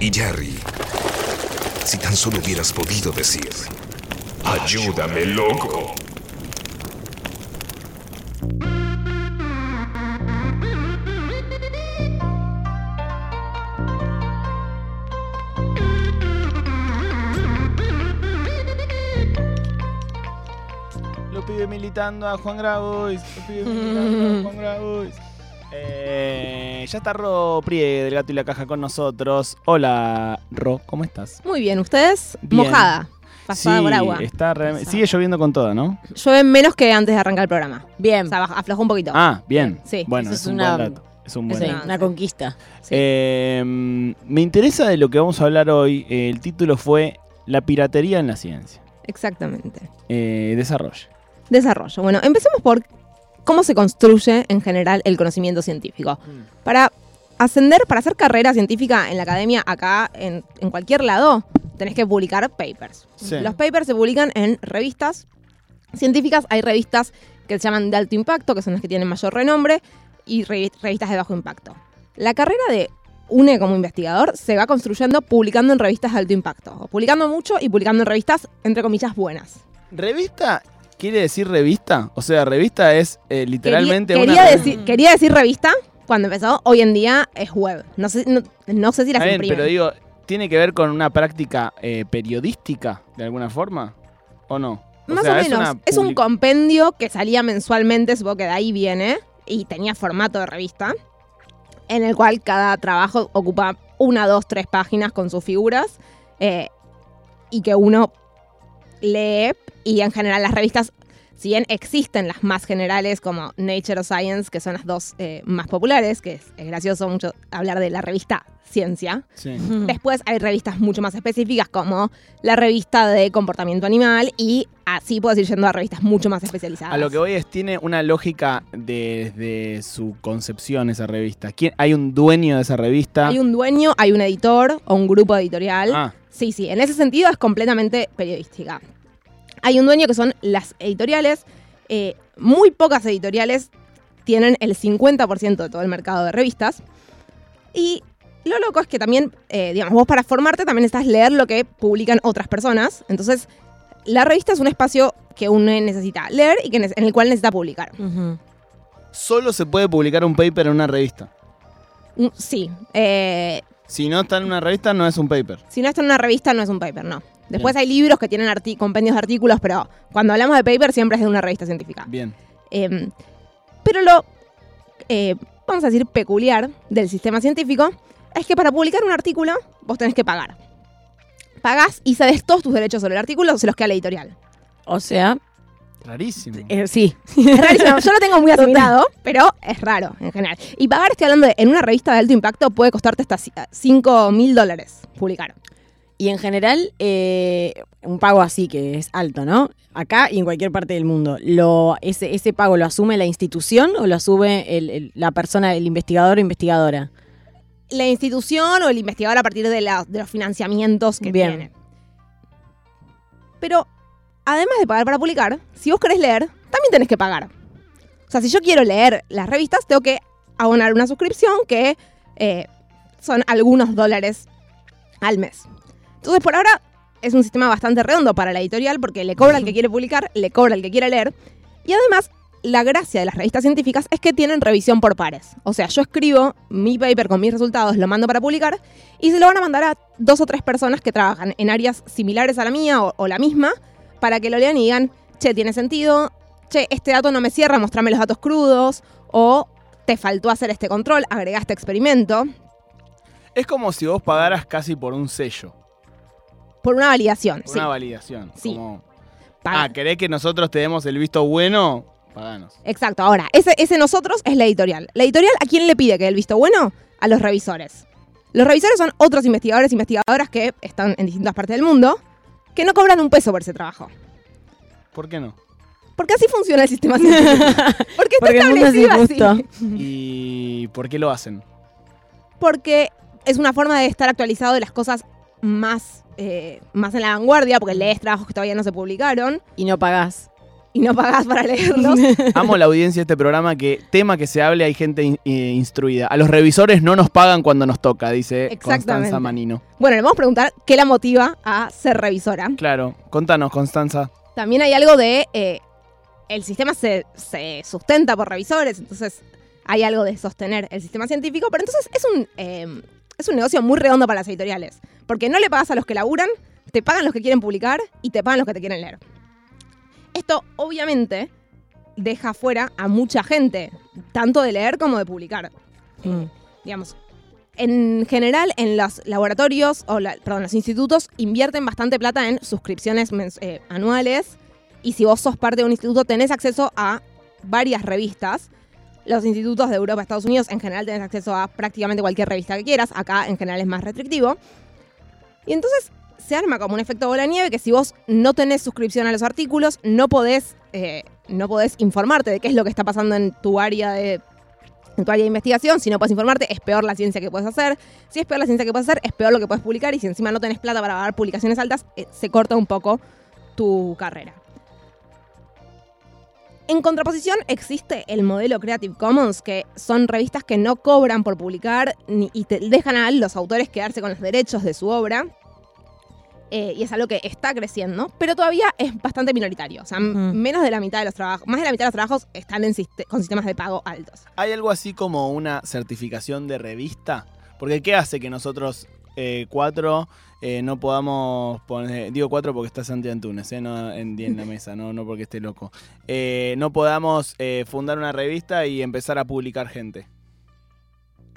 Y Jerry, si tan solo hubieras podido decir, ayúdame, loco. Lo pide militando a Juan Grabois. Lo pide militando a Juan Grabois. Eh, ya está Ro Prie del Gato y la Caja con nosotros. Hola, Ro, ¿cómo estás? Muy bien, ¿ustedes? Bien. Mojada, pasada sí, por agua. Está sigue lloviendo con toda, ¿no? Llueve menos que antes de arrancar el programa. Bien. O sea, aflojó un poquito. Ah, bien. Sí. Bueno, Eso es, es un una- buen dato. Es un buen Sí, dato. una conquista. Sí. Eh, me interesa de lo que vamos a hablar hoy. El título fue La piratería en la ciencia. Exactamente. Eh, desarrollo. Desarrollo. Bueno, empecemos por cómo se construye en general el conocimiento científico. Para ascender, para hacer carrera científica en la academia, acá, en, en cualquier lado, tenés que publicar papers. Sí. Los papers se publican en revistas científicas. Hay revistas que se llaman de alto impacto, que son las que tienen mayor renombre, y revi- revistas de bajo impacto. La carrera de UNE como investigador se va construyendo publicando en revistas de alto impacto. O publicando mucho y publicando en revistas, entre comillas, buenas. ¿Revista quiere decir revista? O sea, revista es eh, literalmente quería, una. quería decir, quería decir revista cuando empezó. Hoy en día es web. No sé, no, no sé si las imprimen. pero digo, ¿tiene que ver con una práctica eh, periodística de alguna forma? ¿O no? Más sea, o menos. una Es, un compendio que salía mensualmente, supongo que de ahí viene, y tenía formato de revista, en el cual cada trabajo ocupa una, dos, tres páginas con sus figuras, eh, y que uno lee, y en general las revistas, si bien existen las más generales como Nature o Science, que son las dos eh, más populares, que es, es gracioso mucho hablar de la revista Ciencia, Sí. Después hay revistas mucho más específicas como la revista de comportamiento animal y así puedes ir yendo a revistas mucho más especializadas. A lo que voy es, tiene una lógica desde su concepción esa revista. ¿Quién, ¿Hay un dueño de esa revista? Hay un dueño, hay un editor o un grupo editorial. Ah, Sí, sí, en ese sentido es completamente periodística. Hay un dueño que son las editoriales. eh, muy pocas editoriales tienen el 50% de todo el mercado de revistas. Y lo loco es que también, eh, digamos, vos para formarte también estás leer lo que publican otras personas. Entonces, la revista es un espacio que uno necesita leer y que en el cual necesita publicar. Ujú. solo se puede publicar un paper en una revista. Mm, Sí, eh, Si no está en una revista, no es un paper. Si no está en una revista, no es un paper, no. Después Bien. hay libros que tienen compendios de artículos, pero cuando hablamos de paper siempre es de una revista científica. Bien. Eh, pero lo, eh, vamos a decir, peculiar del sistema científico es que para publicar un artículo vos tenés que pagar. Pagás y sabes todos tus derechos sobre el artículo, se los queda la editorial. O sea, Rarísimo. eh, sí. Es rarísimo, yo lo tengo muy asimilado, pero es raro en general. Y pagar, estoy hablando de, en una revista de alto impacto puede costarte hasta 5 mil dólares publicar. Y en general, eh, un pago así que es alto, ¿no? Acá y en cualquier parte del mundo. Lo, ese, ¿Ese pago lo asume la institución o lo asume el- el- la persona, el investigador o investigadora? la institución o el investigador a partir de, la- de los financiamientos que Bien. tiene. Pero, además de pagar para publicar, si vos querés leer, también tenés que pagar. O sea, si yo quiero leer las revistas, tengo que abonar una suscripción que eh, son algunos dólares al mes. Entonces, por ahora, es un sistema bastante redondo para la editorial porque le cobra al que quiere publicar, le cobra al que quiere leer. Y además, la gracia de las revistas científicas es que tienen revisión por pares. O sea, yo escribo mi paper con mis resultados, lo mando para publicar y se lo van a mandar a dos o tres personas que trabajan en áreas similares a la mía o, o la misma para que lo lean y digan, che, tiene sentido, che, este dato no me cierra, mostrame los datos crudos. O te faltó hacer este control, agregaste experimento Es como si vos pagaras casi por un sello, por una validación. por sí. una validación. Sí. Como, ah, ¿querés que nosotros te demos el visto bueno? Paganos. Exacto, ahora, ese, ese nosotros es la editorial. ¿La editorial a quién le pide que dé el visto bueno? A los revisores. Los revisores son otros investigadores e investigadoras que están en distintas partes del mundo, que no cobran un peso por ese trabajo. ¿Por qué no? Porque así funciona el sistema. Porque está Porque el mundo es establecido así. ¿Y por qué lo hacen? Porque es una forma de estar actualizado de las cosas más, eh, más en la vanguardia, porque lees trabajos que todavía no se publicaron Y no pagás. y no pagás para leerlos. Amo la audiencia de este programa que tema que se hable hay gente in- eh, instruida. A los revisores no nos pagan cuando nos toca, dice. Constanza Manino. bueno, le vamos a preguntar qué la motiva a ser revisora. Claro, contanos, Constanza. También hay algo de. eh, el sistema se, se sustenta por revisores, entonces hay algo de sostener el sistema científico, pero entonces es un, eh, es un negocio muy redondo para las editoriales. Porque no le pagas a los que laburan, te pagan los que quieren publicar y te pagan los que te quieren leer. Esto, obviamente, deja fuera a mucha gente, tanto de leer como de publicar. Mm. digamos, en general en los laboratorios, o la- perdón, los institutos invierten bastante plata en suscripciones eh, anuales y si vos sos parte de un instituto tenés acceso a varias revistas. Los institutos de Europa, Estados Unidos, en general tenés acceso a prácticamente cualquier revista que quieras. Acá, en general, es más restrictivo. Y entonces se arma como un efecto bola de nieve que si vos no tenés suscripción a los artículos, no podés, eh, no podés informarte de qué es lo que está pasando en tu área de tu área de investigación, si no puedes informarte, es peor la ciencia que puedes hacer. Si es peor la ciencia que puedes hacer, es peor lo que puedes publicar. Y si encima no tenés plata para pagar publicaciones altas, eh, se corta un poco tu carrera. En contraposición existe el modelo Creative Commons, que son revistas que no cobran por publicar ni- y te dejan a los autores quedarse con los derechos de su obra. Eh, y es algo que está creciendo, pero todavía es bastante minoritario. O sea, menos de la mitad de los trabajos, más de la mitad de los trabajos están en con sistemas de pago altos. ¿Hay algo así como una certificación de revista? Porque ¿qué hace que nosotros eh, cuatro eh, no podamos poner, digo cuatro porque está Santi Antunes, eh, no en, la mesa, no, no porque esté loco, Eh, no podamos fundar una revista y empezar a publicar gente?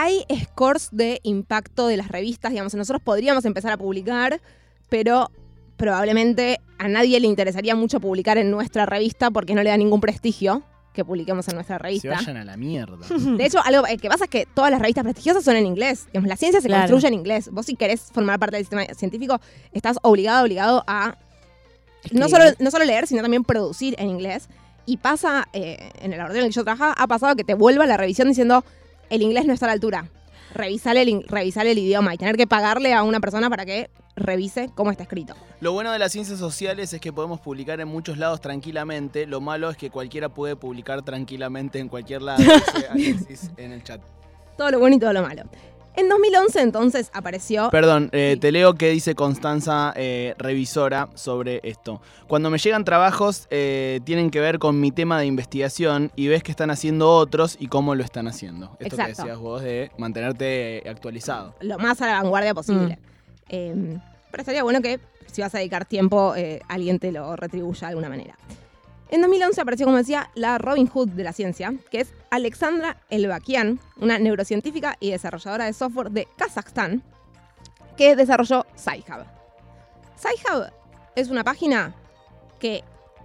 hay scores de impacto de las revistas, digamos, nosotros podríamos empezar a publicar, pero probablemente a nadie le interesaría mucho publicar en nuestra revista porque no le da ningún prestigio que publiquemos en nuestra Se revista. vayan a la mierda. De hecho, algo eh, que pasa es que todas las revistas prestigiosas son en inglés. Digamos, la ciencia se Claro. construye en inglés. Vos si querés formar parte del sistema científico, estás obligado, obligado a no solo, no solo leer, sino también producir en inglés. Y pasa, eh, en el laboratorio en el que yo trabajaba, ha pasado que te vuelva la revisión diciendo el inglés no está a la altura. Revisale el, el idioma y tener que pagarle a una persona para que revise cómo está escrito. Lo bueno de las ciencias sociales es que podemos publicar en muchos lados tranquilamente. Lo malo es que cualquiera puede publicar tranquilamente en cualquier lado. dice Alexis en el chat. Todo lo bueno y todo lo malo. En 2011 entonces apareció... Perdón, eh, Sí. te leo qué dice Constanza, eh, revisora, sobre esto. Cuando me llegan trabajos, eh, tienen que ver con mi tema de investigación y ves que están haciendo otros y cómo lo están haciendo. Esto que decías vos de mantenerte actualizado. lo más a la vanguardia posible. Eh, pero estaría bueno que si vas a dedicar tiempo, alguien te lo retribuya de alguna manera. En 2011 apareció, como decía, la Robin Hood de la ciencia, que es Alexandra Elbakian, una neurocientífica y desarrolladora de software de Kazajstán, que desarrolló SciHub. SciHub es una página que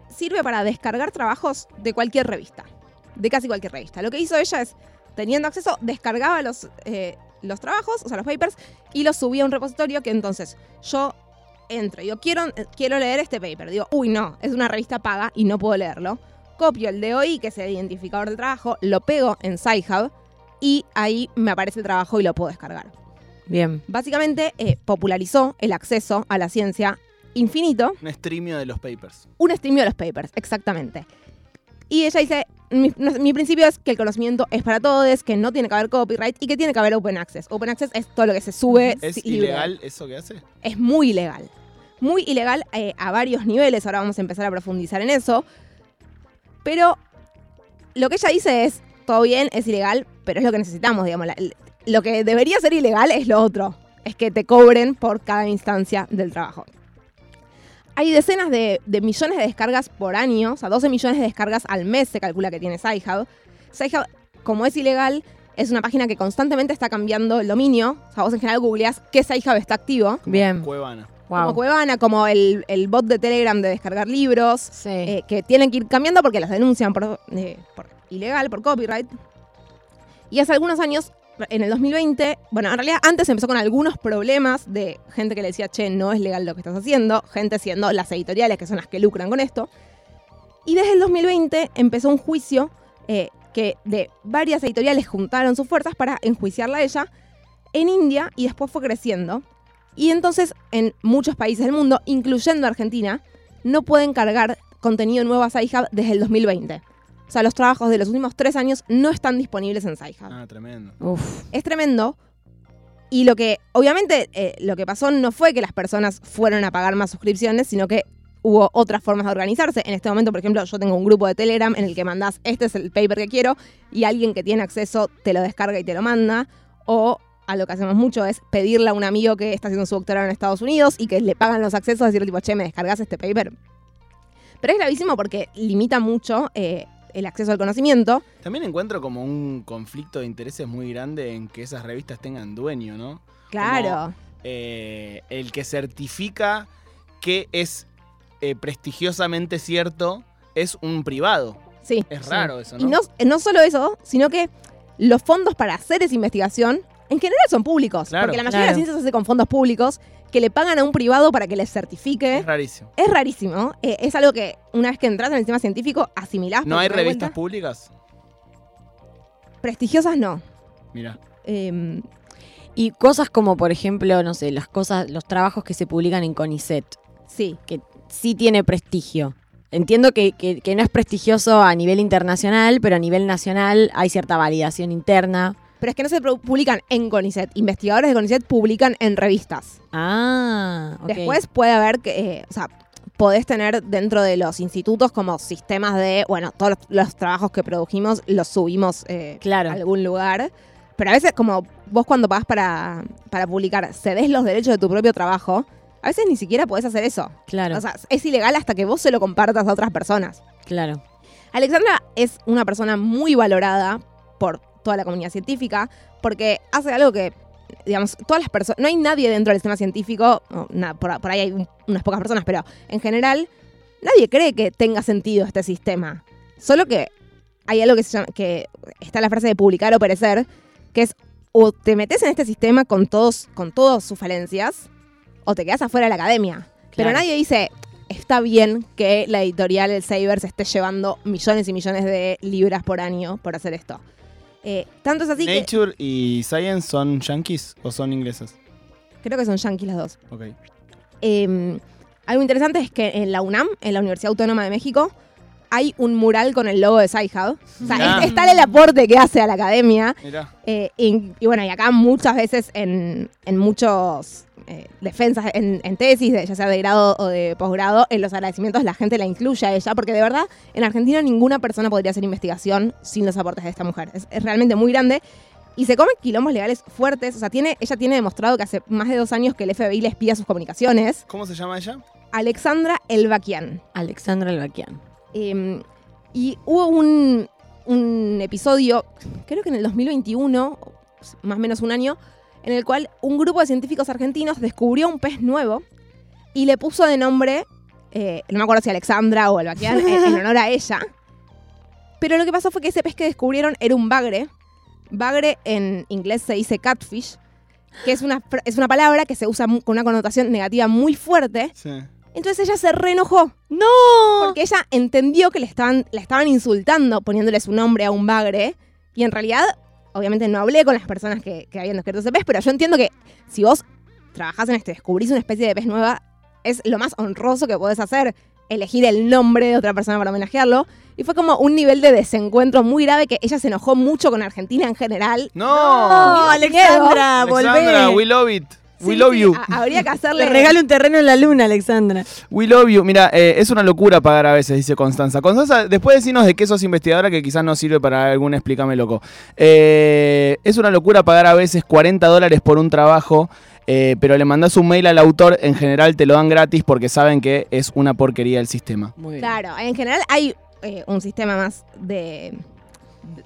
sirve para descargar trabajos de cualquier revista, de casi cualquier revista. Lo que hizo ella es, teniendo acceso, descargaba los, eh, los trabajos, o sea, los papers, y los subía a un repositorio que entonces yo entro y digo, quiero, eh, quiero leer este paper. Digo, uy, no, es una revista paga y no puedo leerlo. Copio el DOI, que es el identificador del trabajo, lo pego en SciHub y ahí me aparece el trabajo y lo puedo descargar. Bien. Básicamente eh, popularizó el acceso a la ciencia infinito, Un streamio de los papers. un streamio de los papers, exactamente. Y ella dice, mi, no- mi principio es que el conocimiento es para todos, que no tiene que haber copyright y que tiene que haber open access. Open access es todo lo que se sube. ¿Es si- libre. ilegal eso que hace? Es muy ilegal. Muy ilegal eh, a varios niveles, ahora vamos a empezar a profundizar en eso. Pero lo que ella dice es, todo bien, es ilegal, pero es lo que necesitamos, digamos. la- lo que debería ser ilegal es lo otro, es que te cobren por cada instancia del trabajo. Hay decenas de, de millones de descargas por año, o sea, 12 millones de descargas al mes se calcula que tiene SciHub. SciHub, como es ilegal, es una página que constantemente está cambiando el dominio. O sea, vos en general googleás qué SciHub está activo. Bien. Cuevana. Como. Cuevana, como el, el bot de Telegram de descargar libros, Sí. eh, que tienen que ir cambiando porque las denuncian por, eh, por ilegal, por copyright. Y hace algunos años, en el 2020, bueno, en realidad antes empezó con algunos problemas de gente que le decía, che, no es legal lo que estás haciendo, gente siendo las editoriales que son las que lucran con esto. Y desde el 2020 empezó un juicio eh, que de varias editoriales juntaron sus fuerzas para enjuiciarla a ella en India y después fue creciendo. Y entonces en muchos países del mundo, incluyendo Argentina, no pueden cargar contenido nuevo a SciHub desde el 2020. O sea, los trabajos de los últimos tres años no están disponibles en SciHub. Ah, tremendo. Uf. Es tremendo. Y lo que, obviamente, eh, lo que pasó no fue que las personas fueron a pagar más suscripciones, sino que hubo otras formas de organizarse. En este momento, por ejemplo, yo tengo un grupo de Telegram en el que mandás, este es el paper que quiero, y alguien que tiene acceso te lo descarga y te lo manda. O a lo que hacemos mucho es pedirle a un amigo que está haciendo su doctorado en Estados Unidos y que le pagan los accesos, decirle tipo, che, ¿me descargas este paper? Pero es gravísimo porque limita mucho eh, el acceso al conocimiento. También encuentro como un conflicto de intereses muy grande en que esas revistas tengan dueño, ¿no? Claro. Eh, el que certifica que es eh, prestigiosamente cierto es un privado. Sí. Es raro eso, Y ¿no? no, no solo eso, sino que los fondos para hacer esa investigación en general son públicos. Claro. porque la mayoría de Claro. la ciencia se hace con fondos públicos que le pagan a un privado para que les certifique. Es rarísimo. Es rarísimo. eh, es algo que una vez que entras en el sistema científico asimilás. ¿No hay revistas públicas? Prestigiosas no. Mira. Eh, Y cosas como, por ejemplo, no sé, las cosas, los trabajos que se publican en CONICET, sí. que sí tiene prestigio. Entiendo que, que- que no es prestigioso a nivel internacional, pero a nivel nacional hay cierta validación interna. Pero es que no se pu- publican en CONICET. Investigadores de CONICET publican en revistas. Ah, ok. Después puede haber que, eh, o sea, podés tener dentro de los institutos como sistemas de, bueno, todos los, los trabajos que produjimos los subimos eh, Claro. a algún lugar. Pero a veces como vos cuando pagás para, para publicar, cedes los derechos de tu propio trabajo, a veces ni siquiera podés hacer eso. Claro, O sea, es ilegal hasta que vos se lo compartas a otras personas. claro. Alexandra es una persona muy valorada por toda la comunidad científica porque hace algo que, digamos, todas las personas, no hay nadie dentro del sistema científico, por, por ahí hay un- unas pocas personas, pero en general nadie cree que tenga sentido este sistema. Solo que hay algo que se llama, que está la frase de publicar o perecer, que es o te metes en este sistema con todos, con todas sus falencias, o te quedas afuera de la academia. Pero nadie dice, está bien que la editorial El Saber se esté llevando millones y millones de libras por año por hacer esto. Eh, tanto es así que ¿Nature y Science son yankees o son ingleses? creo que son yanquis las dos. Ok. Eh, algo interesante es que en la UNAM, en la Universidad Autónoma de México, hay un mural con el logo de SciHub. O sea, es- está el aporte que hace a la academia. Eh, y, y bueno, y acá muchas veces en, en muchos eh, defensas, en, en tesis, de- ya sea de grado o de posgrado, en los agradecimientos la gente la incluye a ella, porque de verdad en Argentina ninguna persona podría hacer investigación sin los aportes de esta mujer. Es, es realmente muy grande. Y se come quilombos legales fuertes. O sea, tiene, ella tiene demostrado que hace más de dos años que el FBI le espía sus comunicaciones. ¿Cómo se llama ella? Alexandra Elbaquian. Alexandra Elbaquian. Eh, y hubo un, un episodio, creo que en el 2021, más o menos un año, en el cual un grupo de científicos argentinos descubrió un pez nuevo y le puso de nombre, eh, no me acuerdo si Alexandra o Elbaquian, en, en honor a ella. Pero lo que pasó fue que ese pez que descubrieron era un bagre. Bagre en inglés se dice catfish, que es una, es una palabra que se usa con una connotación negativa muy fuerte. Sí. Entonces ella se reenojó. ¡No! Porque ella entendió que le estaban, la estaban insultando poniéndole su nombre a un bagre. Y en realidad, obviamente no hablé con las personas que, que habían descubierto ese pez, pero yo entiendo que si vos trabajás en esto, y descubrís una especie de pez nueva, es lo más honroso que podés hacer, elegir el nombre de otra persona para homenajearlo. Y fue como un nivel de desencuentro muy grave que ella se enojó mucho con Argentina en general. ¡No! ¡Oh, Alexandra! Alexandra, ¡Volvé! we love it. We Sí, love sí, you. habría que hacerle... Le regalo un terreno en la luna, Alexandra. We love you. Mira, eh, es una locura pagar a veces, dice Constanza. Constanza, después decirnos de qué sos investigadora que quizás no sirve para algún explícame loco. Eh, es una locura pagar a veces 40 dólares por un trabajo, eh, pero le mandás un mail al autor, en general te lo dan gratis porque saben que es una porquería el sistema. Muy bien. Claro, en general hay eh, un sistema más de,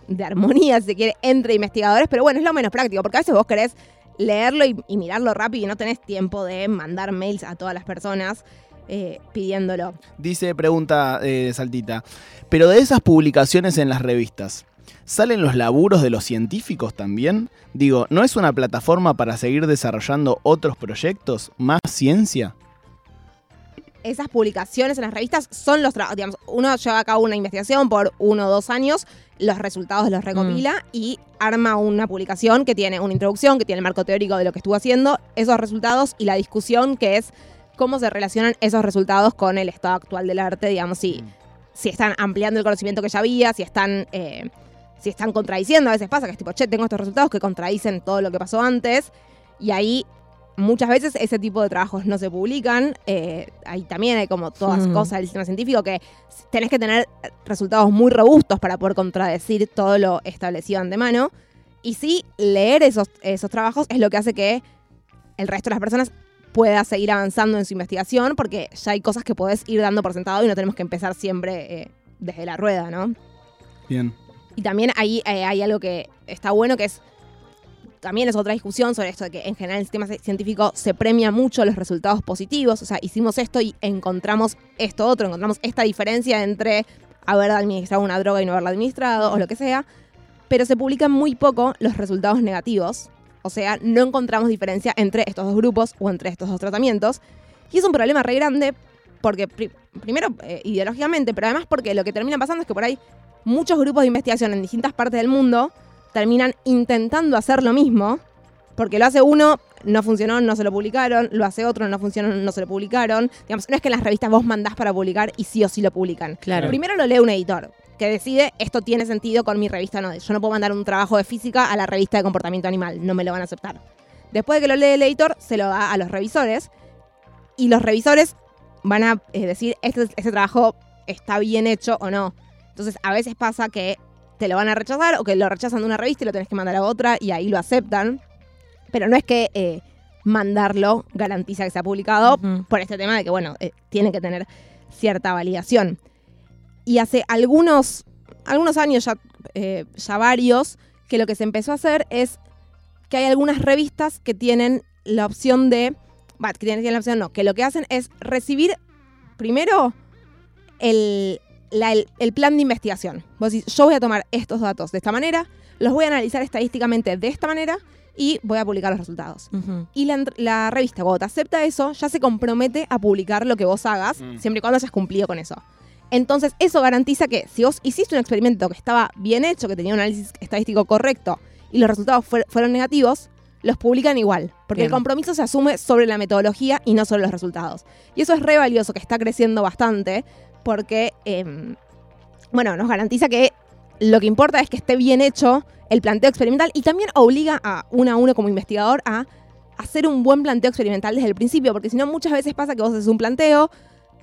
de armonía, si se quiere, entre investigadores, pero bueno, es lo menos práctico, porque a veces vos querés leerlo y, mirarlo rápido y no tenés tiempo de mandar mails a todas las personas eh, pidiéndolo. Dice, pregunta eh, Saltita, pero de esas publicaciones en las revistas, ¿salen los laburos de los científicos también? Digo, ¿no es una plataforma para seguir desarrollando otros proyectos? ¿Más ciencia? Esas publicaciones en las revistas son los trabajos, digamos, uno lleva a cabo una investigación por uno o dos años, los resultados los recopila y arma una publicación que tiene una introducción, que tiene el marco teórico de lo que estuvo haciendo, esos resultados y la discusión que es cómo se relacionan esos resultados con el estado actual del arte, digamos, si, Mm. si están ampliando el conocimiento que ya había, si están, eh, si están contradiciendo, a veces pasa que es tipo, che, tengo estos resultados que contradicen todo lo que pasó antes, y ahí muchas veces ese tipo de trabajos no se publican, eh, ahí también hay como todas Mm. cosas del sistema científico que tenés que tener resultados muy robustos para poder contradecir todo lo establecido antemano, y sí, leer esos, esos trabajos es lo que hace que el resto de las personas pueda seguir avanzando en su investigación, porque ya hay cosas que podés ir dando por sentado y no tenemos que empezar siempre eh, desde la rueda, ¿no? Bien. Y también ahí eh, hay algo que está bueno, que es, también es otra discusión sobre esto de que en general el sistema ci- científico se premia mucho los resultados positivos, o sea, hicimos esto y encontramos esto otro, encontramos esta diferencia entre haber administrado una droga y no haberla administrado, o lo que sea, pero se publican muy poco los resultados negativos, o sea, no encontramos diferencia entre estos dos grupos o entre estos dos tratamientos, y es un problema re grande porque, pri- primero, eh, ideológicamente, pero además porque lo que termina pasando es que por ahí muchos grupos de investigación en distintas partes del mundo terminan intentando hacer lo mismo, porque lo hace uno, no funcionó, no se lo publicaron, lo hace otro, no funcionó, no se lo publicaron. Digamos, no es que en las revistas vos mandás para publicar y sí o sí lo publican. Claro. Primero lo lee un editor, que decide esto tiene sentido con mi revista no. Yo no puedo mandar un trabajo de física a la revista de comportamiento animal, no me lo van a aceptar. Después de que lo lee el editor, se lo da a los revisores y los revisores van a eh, decir este, este trabajo está bien hecho o no. Entonces, a veces pasa que te lo van a rechazar o que lo rechazan de una revista y lo tenés que mandar a otra y ahí lo aceptan. Pero no es que eh, mandarlo garantiza que sea publicado por este tema de que, bueno, eh, tiene que tener cierta validación. Y hace algunos, algunos años, ya, eh, ya varios, que lo que se empezó a hacer es que hay algunas revistas que tienen la opción de. Va, que tienen, tienen la opción, no, que lo que hacen es recibir primero el, la- el- el plan de investigación. Vos decís, yo voy a tomar estos datos de esta manera, los voy a analizar estadísticamente de esta manera y voy a publicar los resultados. Ujú. Y la, la revista, cuando te acepta eso, ya se compromete a publicar lo que vos hagas, Mm. siempre y cuando hayas cumplido con eso. Entonces, eso garantiza que si vos hiciste un experimento que estaba bien hecho, que tenía un análisis estadístico correcto y los resultados fuer- fueron negativos, los publican igual. Porque el Bien. compromiso se asume sobre la metodología y no sobre los resultados. Y eso es re valioso, que está creciendo bastante, porque, em, bueno, nos garantiza que lo que importa es que esté bien hecho el planteo experimental y también obliga a uno a uno como investigador a hacer un buen planteo experimental desde el principio, porque si no muchas veces pasa que vos haces un planteo,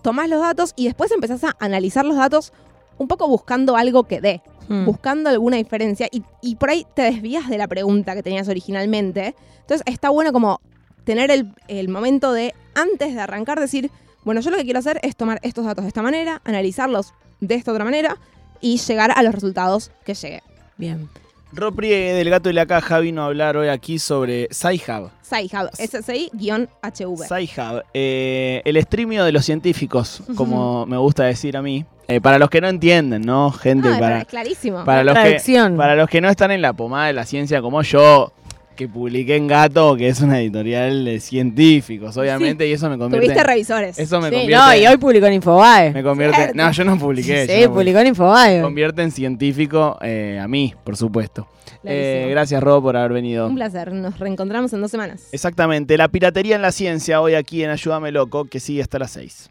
tomás los datos y después empezás a analizar los datos un poco buscando algo que dé, Mm. buscando alguna diferencia y, y por ahí te desvías de la pregunta que tenías originalmente. Entonces está bueno como tener el, el momento de, antes de arrancar, decir, bueno, yo lo que quiero hacer es tomar estos datos de esta manera, analizarlos de esta otra manera y llegar a los resultados que llegue. Bien. Ro Priegue del Gato y la Caja vino a hablar hoy aquí sobre SciHub. SciHub, SSI-HV. SciHub, eh, el streamio de los científicos, como me gusta decir a mí. Eh, para los que no entienden, ¿no? Gente, Ah, para, es clarísimo. para, La los que, traducción. para los que no están en la pomada de la ciencia como yo, que publiqué en Gato, que es una editorial de científicos, obviamente, y eso me convierte... Tuviste revisores. Eso me Sí, convierte... no, y hoy publicó en Infobae. me convierte Cierto. no, yo no publiqué. Sí, no publicó en Infobae. Me convierte en científico eh, a mí, por supuesto. Eh, gracias, Rob, por haber venido. Un placer. Nos reencontramos en dos semanas. Exactamente, la piratería en la ciencia hoy aquí en Ayúdame Loco, que sigue hasta las 6.